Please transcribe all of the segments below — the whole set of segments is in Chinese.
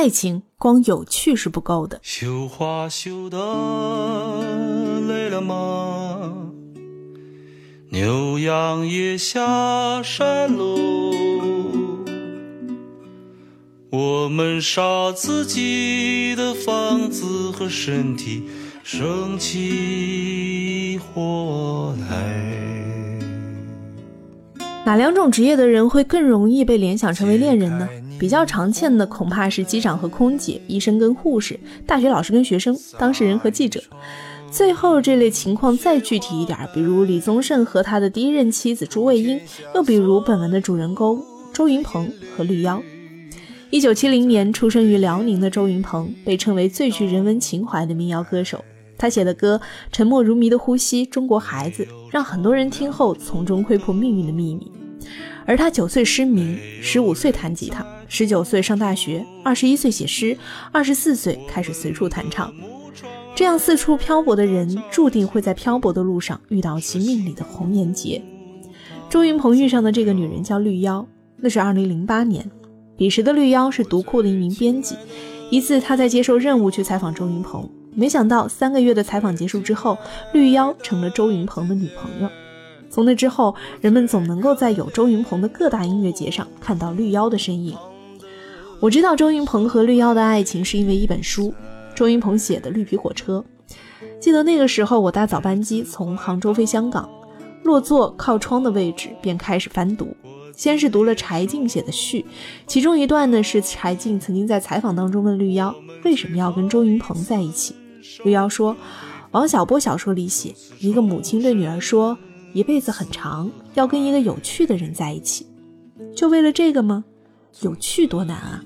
爱情光有趣是不够的。绣花绣的累了吗？牛羊也下山喽。我们杀自己的房子和身体，生起火来。哪两种职业的人会更容易被联想成为恋人呢？比较常见的恐怕是机长和空姐、医生跟护士、大学老师跟学生、当事人和记者。最后这类情况再具体一点，比如李宗盛和他的第一任妻子朱卫英，又比如本文的主人公周云鹏和绿妖。一九七零年出生于辽宁的周云鹏，被称为最具人文情怀的民谣歌手。他写的歌《沉默如谜的呼吸》《中国孩子》，让很多人听后从中窥破命运的秘密。而他九岁失明，十五岁弹吉他，十九岁上大学，二十一岁写诗，二十四岁开始随处弹唱。这样四处漂泊的人，注定会在漂泊的路上遇到其命里的红颜劫。周云鹏遇上的这个女人叫绿妖，那是二零零八年。彼时的绿妖是读库的一名编辑。一次，他在接受任务去采访周云鹏，没想到三个月的采访结束之后，绿妖成了周云鹏的女朋友。从那之后，人们总能够在有周云鹏的各大音乐节上看到绿妖的身影。我知道周云鹏和绿妖的爱情是因为一本书。周云鹏写的《绿皮火车》，记得那个时候我搭早班机从杭州飞香港，落座靠窗的位置便开始翻读。先是读了柴静写的序，其中一段呢是柴静曾经在采访当中问绿妖为什么要跟周云鹏在一起。绿妖说，王小波小说里写一个母亲对女儿说，一辈子很长，要跟一个有趣的人在一起，就为了这个吗？有趣多难啊！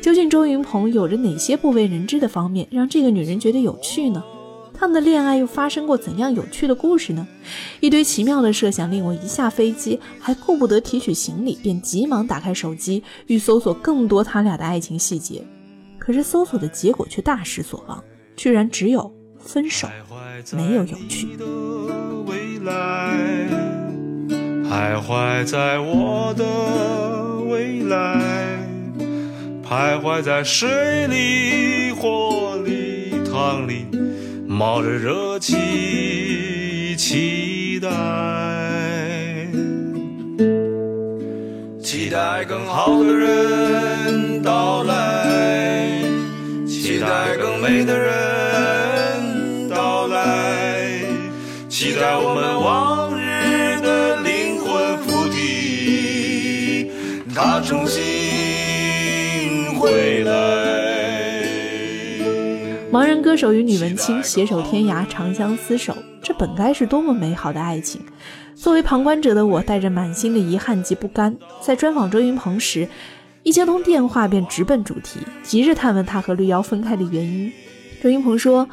究竟周云鹏有着哪些不为人知的方面，让这个女人觉得有趣呢？他们的恋爱又发生过怎样有趣的故事呢？一堆奇妙的设想令我一下飞机还顾不得提取行李，便急忙打开手机，欲搜索更多他俩的爱情细节。可是搜索的结果却大失所望，居然只有分手，没有有趣。徘徊在我的未来。徘徊在水里、火里、汤里，冒着热气，期待，期待更好的人到来，期待更美的人到来，期待我们重新。回来。盲人歌手与女文青携手天涯，长相厮守，这本该是多么美好的爱情。作为旁观者的我，带着满心的遗憾及不甘，在专访周云鹏时，一接通电话便直奔主题，急着探问他和绿妖分开的原因。周云鹏说，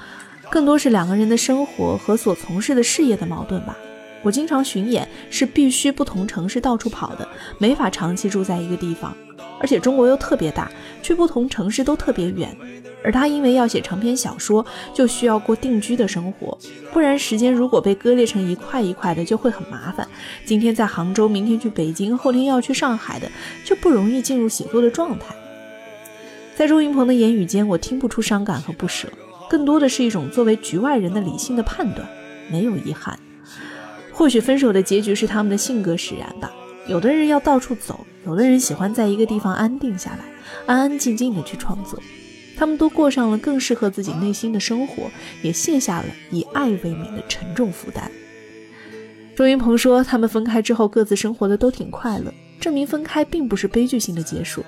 更多是两个人的生活和所从事的事业的矛盾吧。我经常巡演，是必须不同城市到处跑的，没法长期住在一个地方。而且中国又特别大，去不同城市都特别远。而他因为要写长篇小说，就需要过定居的生活，不然时间如果被割裂成一块一块的，就会很麻烦。今天在杭州，明天去北京，后天要去上海的，就不容易进入写作的状态。在周云鹏的言语间，我听不出伤感和不舍，更多的是一种作为局外人的理性的判断，没有遗憾。或许分手的结局是他们的性格使然吧。有的人要到处走，有的人喜欢在一个地方安定下来，安安静静的去创作。他们都过上了更适合自己内心的生活，也卸下了以爱为名的沉重负担。周云鹏说，他们分开之后各自生活的都挺快乐，证明分开并不是悲剧性的结束。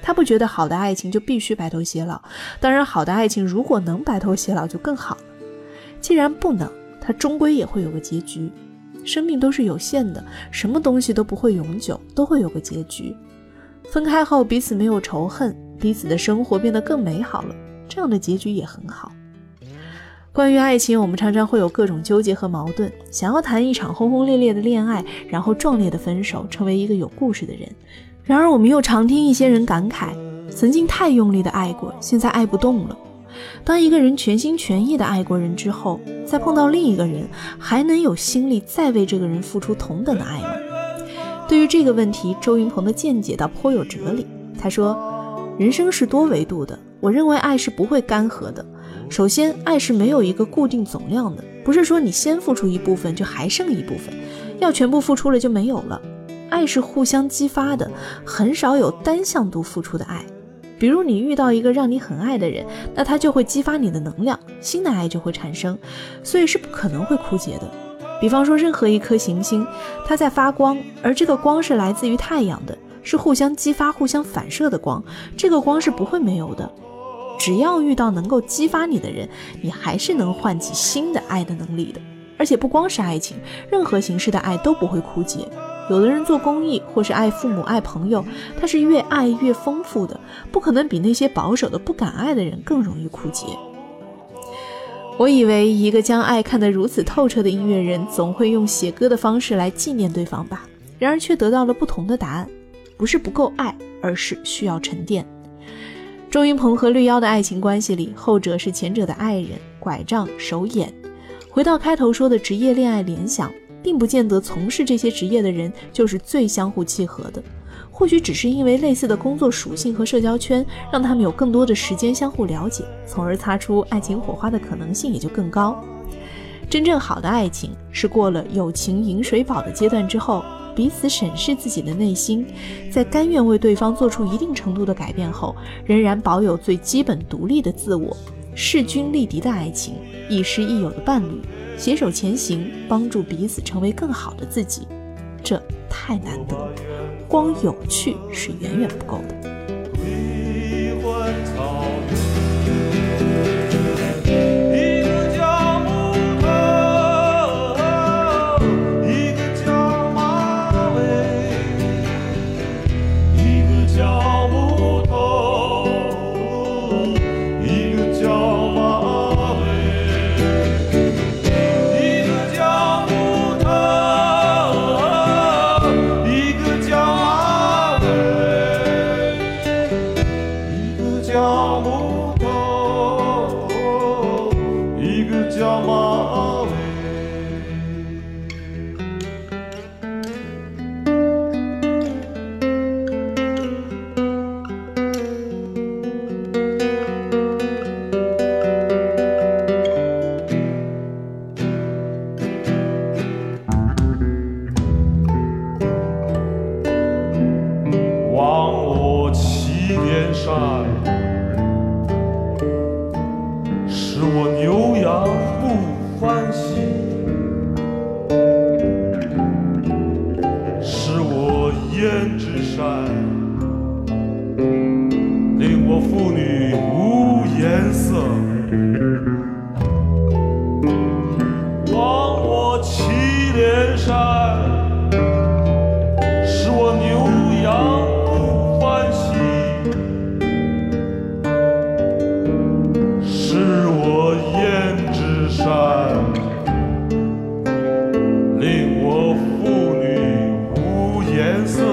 他不觉得好的爱情就必须白头偕老，当然好的爱情如果能白头偕老就更好了。既然不能，他终归也会有个结局。生命都是有限的，什么东西都不会永久，都会有个结局。分开后彼此没有仇恨，彼此的生活变得更美好了，这样的结局也很好。关于爱情，我们常常会有各种纠结和矛盾，想要谈一场轰轰烈烈的恋爱，然后壮烈的分手，成为一个有故事的人。然而，我们又常听一些人感慨，曾经太用力的爱过，现在爱不动了。当一个人全心全意的爱过人之后，再碰到另一个人，还能有心力再为这个人付出同等的爱吗？对于这个问题，周云鹏的见解倒颇有哲理。他说：“人生是多维度的，我认为爱是不会干涸的。首先，爱是没有一个固定总量的，不是说你先付出一部分就还剩一部分，要全部付出了就没有了。爱是互相激发的，很少有单向度付出的爱。比如你遇到一个让你很爱的人，那他就会激发你的能量，新的爱就会产生，所以是不可能会枯竭的。比方说，任何一颗行星，它在发光，而这个光是来自于太阳的，是互相激发、互相反射的光，这个光是不会没有的。只要遇到能够激发你的人，你还是能唤起新的爱的能力的。而且不光是爱情，任何形式的爱都不会枯竭。有的人做公益或是爱父母、爱朋友，他是越爱越丰富的，不可能比那些保守的不敢爱的人更容易枯竭。我以为一个将爱看得如此透彻的音乐人，总会用写歌的方式来纪念对方吧。然而却得到了不同的答案，不是不够爱，而是需要沉淀。周云鹏和绿妖的爱情关系里，后者是前者的爱人、拐杖、手眼。回到开头说的职业恋爱联想，并不见得从事这些职业的人就是最相互契合的。或许只是因为类似的工作属性和社交圈，让他们有更多的时间相互了解，从而擦出爱情火花的可能性也就更高。真正好的爱情是过了友情饮水饱的阶段之后。彼此审视自己的内心，在甘愿为对方做出一定程度的改变后，仍然保有最基本独立的自我，势均力敌的爱情，亦师亦友的伴侣，携手前行，帮助彼此成为更好的自己，这太难得，光有趣是远远不够的。使我牛羊不欢喜，使我胭脂山，令我妇女无颜色。帮我祈连山。és o